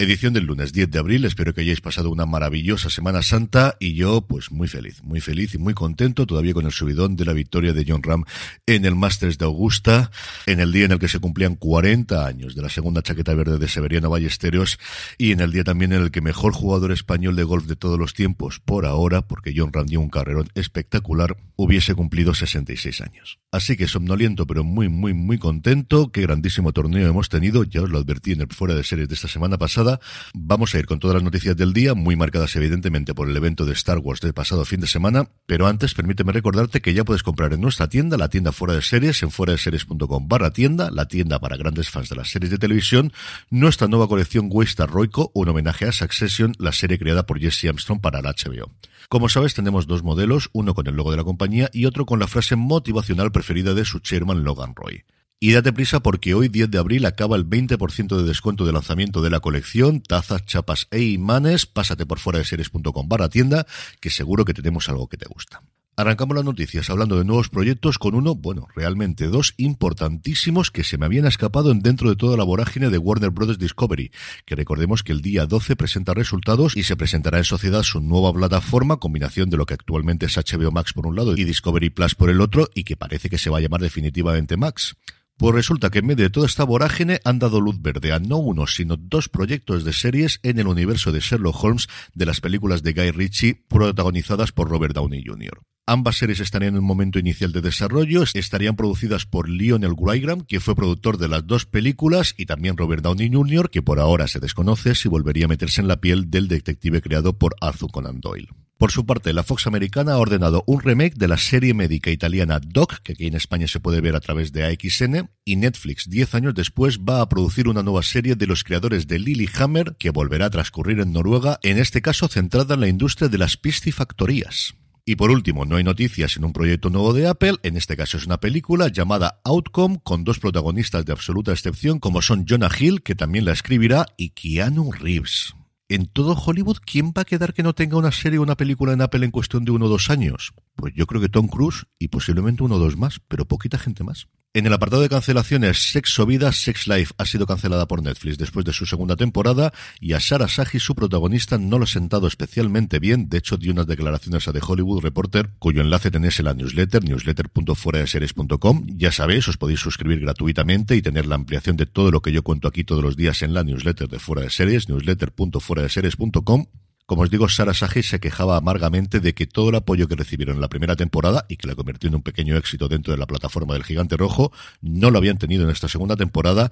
Edición del lunes 10 de abril. Espero que hayáis pasado una maravillosa Semana Santa y yo, pues muy feliz, muy feliz y muy contento todavía con el subidón de la victoria de John Ram en el Masters de Augusta, en el día en el que se cumplían 40 años de la segunda chaqueta verde de Severiano Ballesteros y en el día también en el que mejor jugador español de golf de todos los tiempos, por ahora, porque John Ram dio un carrerón espectacular, hubiese cumplido 66 años. Así que somnoliento, pero muy, muy, muy contento. Qué grandísimo torneo hemos tenido. Ya os lo advertí en el fuera de series de esta semana pasada. Vamos a ir con todas las noticias del día, muy marcadas evidentemente por el evento de Star Wars del pasado fin de semana. Pero antes, permíteme recordarte que ya puedes comprar en nuestra tienda, la tienda fuera de series, en fuera de series.com barra tienda, la tienda para grandes fans de las series de televisión, nuestra nueva colección Waystar Roico, un homenaje a Succession, la serie creada por Jesse Armstrong para la HBO. Como sabes, tenemos dos modelos, uno con el logo de la compañía y otro con la frase motivacional preferida de su chairman Logan Roy. Y date prisa porque hoy 10 de abril acaba el 20% de descuento de lanzamiento de la colección, tazas, chapas e imanes, pásate por fuera de series.com barra tienda, que seguro que tenemos algo que te gusta. Arrancamos las noticias hablando de nuevos proyectos con uno, bueno, realmente dos importantísimos que se me habían escapado dentro de toda la vorágine de Warner Bros. Discovery, que recordemos que el día 12 presenta resultados y se presentará en sociedad su nueva plataforma, combinación de lo que actualmente es HBO Max por un lado y Discovery Plus por el otro, y que parece que se va a llamar definitivamente Max. Pues resulta que en medio de toda esta vorágine han dado luz verde a no uno, sino dos proyectos de series en el universo de Sherlock Holmes de las películas de Guy Ritchie protagonizadas por Robert Downey Jr. Ambas series estarían en un momento inicial de desarrollo, estarían producidas por Lionel Wygram, que fue productor de las dos películas, y también Robert Downey Jr., que por ahora se desconoce si volvería a meterse en la piel del detective creado por Arthur Conan Doyle. Por su parte, la Fox americana ha ordenado un remake de la serie médica italiana Doc, que aquí en España se puede ver a través de AXN, y Netflix, diez años después, va a producir una nueva serie de los creadores de Lillehammer, que volverá a transcurrir en Noruega, en este caso centrada en la industria de las piscifactorías. Y por último, no hay noticias en un proyecto nuevo de Apple, en este caso es una película llamada Outcome, con dos protagonistas de absoluta excepción, como son Jonah Hill, que también la escribirá, y Keanu Reeves. En todo Hollywood, ¿quién va a quedar que no tenga una serie o una película en Apple en cuestión de uno o dos años? Pues yo creo que Tom Cruise y posiblemente uno o dos más, pero poquita gente más. En el apartado de cancelaciones, Sexo Vida, Sex Life ha sido cancelada por Netflix después de su segunda temporada y a Sarah Sahi, su protagonista, no lo ha sentado especialmente bien. De hecho, dio unas declaraciones a The Hollywood Reporter, cuyo enlace tenéis en la newsletter, newsletter.fueradeseries.com. Ya sabéis, os podéis suscribir gratuitamente y tener la ampliación de todo lo que yo cuento aquí todos los días en la newsletter de Fuera de Series, newsletter.fueradeseries.com. Como os digo, Sarah Sahi se quejaba amargamente de que todo el apoyo que recibieron en la primera temporada y que la convirtió en un pequeño éxito dentro de la plataforma del Gigante Rojo, no lo habían tenido en esta segunda temporada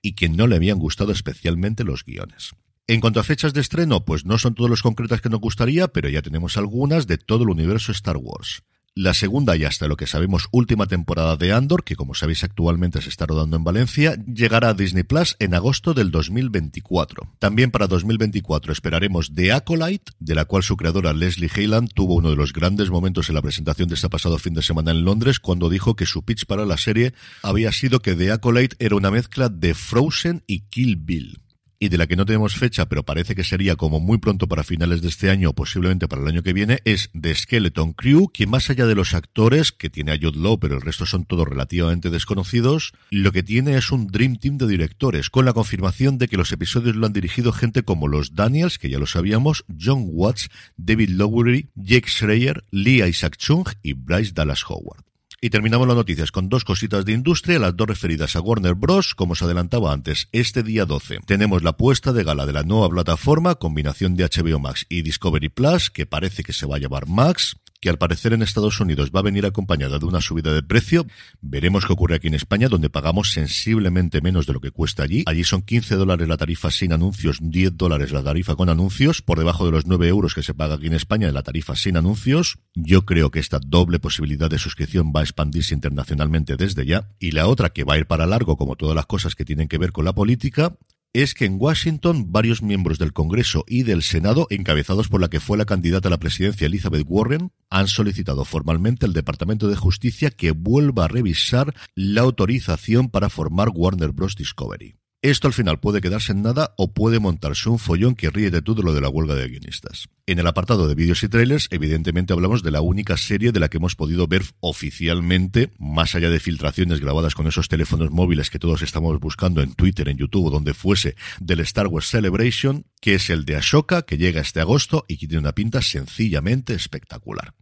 y que no le habían gustado especialmente los guiones. En cuanto a fechas de estreno, pues no son todos los concretas que nos gustaría, pero ya tenemos algunas de todo el universo Star Wars. La segunda y hasta lo que sabemos última temporada de Andor, que como sabéis actualmente se está rodando en Valencia, llegará a Disney Plus en agosto del 2024. También para 2024 esperaremos The Acolyte, de la cual su creadora Leslie Hayland tuvo uno de los grandes momentos en la presentación de este pasado fin de semana en Londres cuando dijo que su pitch para la serie había sido que The Acolyte era una mezcla de Frozen y Kill Bill y de la que no tenemos fecha, pero parece que sería como muy pronto para finales de este año o posiblemente para el año que viene, es The Skeleton Crew, que más allá de los actores, que tiene a Jude Law, pero el resto son todos relativamente desconocidos, lo que tiene es un Dream Team de directores, con la confirmación de que los episodios lo han dirigido gente como los Daniels, que ya lo sabíamos, John Watts, David Lowery, Jake Schreier, Lee Isaac Chung y Bryce Dallas Howard. Y terminamos las noticias con dos cositas de industria, las dos referidas a Warner Bros. Como os adelantaba antes, este día 12 tenemos la puesta de gala de la nueva plataforma, combinación de HBO Max y Discovery Plus, que parece que se va a llamar Max. Que al parecer en Estados Unidos va a venir acompañada de una subida de precio. Veremos qué ocurre aquí en España, donde pagamos sensiblemente menos de lo que cuesta allí. Allí son 15 dólares la tarifa sin anuncios, 10 dólares la tarifa con anuncios, por debajo de los 9 euros que se paga aquí en España en la tarifa sin anuncios. Yo creo que esta doble posibilidad de suscripción va a expandirse internacionalmente desde ya. Y la otra que va a ir para largo, como todas las cosas que tienen que ver con la política, es que en Washington varios miembros del Congreso y del Senado, encabezados por la que fue la candidata a la presidencia Elizabeth Warren, han solicitado formalmente al Departamento de Justicia que vuelva a revisar la autorización para formar Warner Bros. Discovery. Esto al final puede quedarse en nada o puede montarse un follón que ríe de todo lo de la huelga de guionistas. En el apartado de vídeos y trailers, evidentemente hablamos de la única serie de la que hemos podido ver oficialmente, más allá de filtraciones grabadas con esos teléfonos móviles que todos estamos buscando en Twitter, en YouTube o donde fuese, del Star Wars Celebration, que es el de Ashoka, que llega este agosto y que tiene una pinta sencillamente espectacular.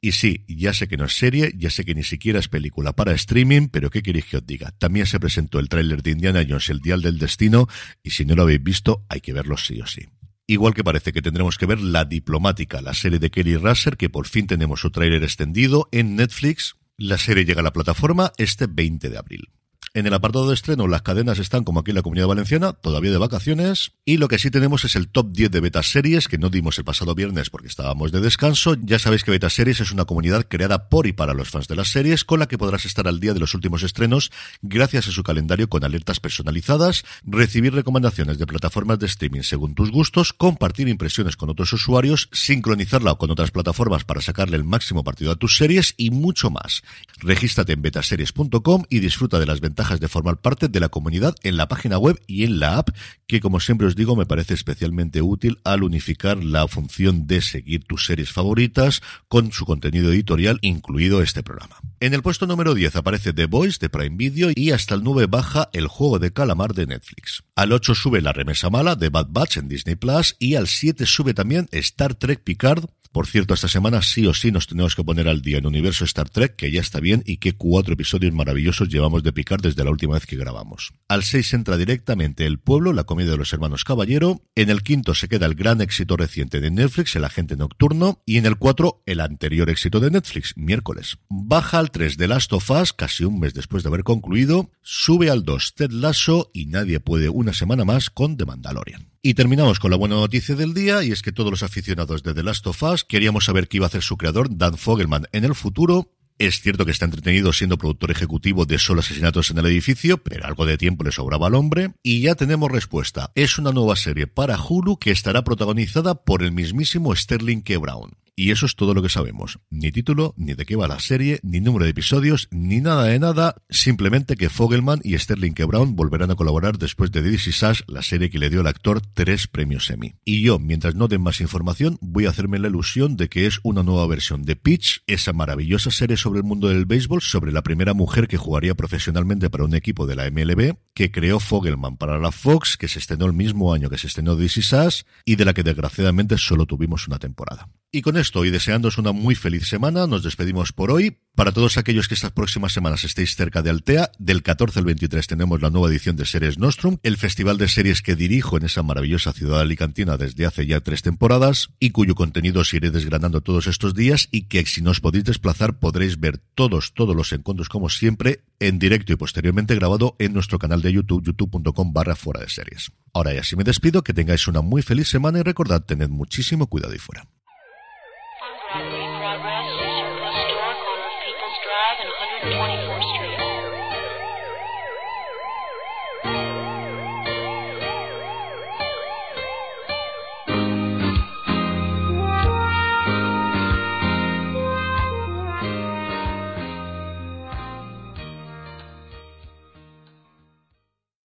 Y sí, ya sé que no es serie, ya sé que ni siquiera es película para streaming, pero ¿qué queréis que os diga? También se presentó el tráiler de Indiana Jones, El Dial del Destino, y si no lo habéis visto, hay que verlo sí o sí. Igual que parece que tendremos que ver La Diplomática, la serie de Kelly Russell, que por fin tenemos su tráiler extendido en Netflix. La serie llega a la plataforma este 20 de abril. En el apartado de estreno, las cadenas están como aquí en la Comunidad Valenciana, todavía de vacaciones. Y lo que sí tenemos es el top 10 de beta series, que no dimos el pasado viernes porque estábamos de descanso. Ya sabéis que Beta Series es una comunidad creada por y para los fans de las series, con la que podrás estar al día de los últimos estrenos, gracias a su calendario con alertas personalizadas, recibir recomendaciones de plataformas de streaming según tus gustos, compartir impresiones con otros usuarios, sincronizarla con otras plataformas para sacarle el máximo partido a tus series y mucho más. Regístrate en betaseries.com y disfruta de las ventajas de formar parte de la comunidad en la página web y en la app, que como siempre os digo me parece especialmente útil al unificar la función de seguir tus series favoritas con su contenido editorial, incluido este programa. En el puesto número 10 aparece The Voice de Prime Video y hasta el 9 baja El juego de calamar de Netflix. Al 8 sube La remesa mala de Bad Batch en Disney Plus y al 7 sube también Star Trek Picard por cierto, esta semana sí o sí nos tenemos que poner al día en Universo Star Trek, que ya está bien y que cuatro episodios maravillosos llevamos de picar desde la última vez que grabamos. Al 6 entra directamente El Pueblo, la comedia de los hermanos Caballero. En el quinto se queda el gran éxito reciente de Netflix, El Agente Nocturno. Y en el 4, el anterior éxito de Netflix, miércoles. Baja al 3 de Last of Us, casi un mes después de haber concluido. Sube al 2 Ted Lasso y nadie puede una semana más con The Mandalorian. Y terminamos con la buena noticia del día, y es que todos los aficionados de The Last of Us queríamos saber qué iba a hacer su creador, Dan Fogelman, en el futuro. Es cierto que está entretenido siendo productor ejecutivo de solo asesinatos en el edificio, pero algo de tiempo le sobraba al hombre. Y ya tenemos respuesta. Es una nueva serie para Hulu que estará protagonizada por el mismísimo Sterling K. Brown. Y eso es todo lo que sabemos. Ni título, ni de qué va la serie, ni número de episodios, ni nada de nada. Simplemente que Fogelman y Sterling K. Brown volverán a colaborar después de This Is Us, la serie que le dio al actor tres premios Emmy. Y yo, mientras no den más información, voy a hacerme la ilusión de que es una nueva versión de Pitch, esa maravillosa serie sobre el mundo del béisbol, sobre la primera mujer que jugaría profesionalmente para un equipo de la MLB, que creó Fogelman para la Fox, que se estrenó el mismo año que se estrenó This Is Us, y de la que desgraciadamente solo tuvimos una temporada. Y con esto y deseándoos una muy feliz semana, nos despedimos por hoy. Para todos aquellos que estas próximas semanas estéis cerca de Altea, del 14 al 23 tenemos la nueva edición de Series Nostrum, el festival de series que dirijo en esa maravillosa ciudad alicantina desde hace ya tres temporadas y cuyo contenido os iré desgranando todos estos días y que si no os podéis desplazar podréis ver todos, todos los encuentros como siempre en directo y posteriormente grabado en nuestro canal de YouTube, youtube.com barra fuera de series. Ahora ya sí me despido, que tengáis una muy feliz semana y recordad, tened muchísimo cuidado y fuera.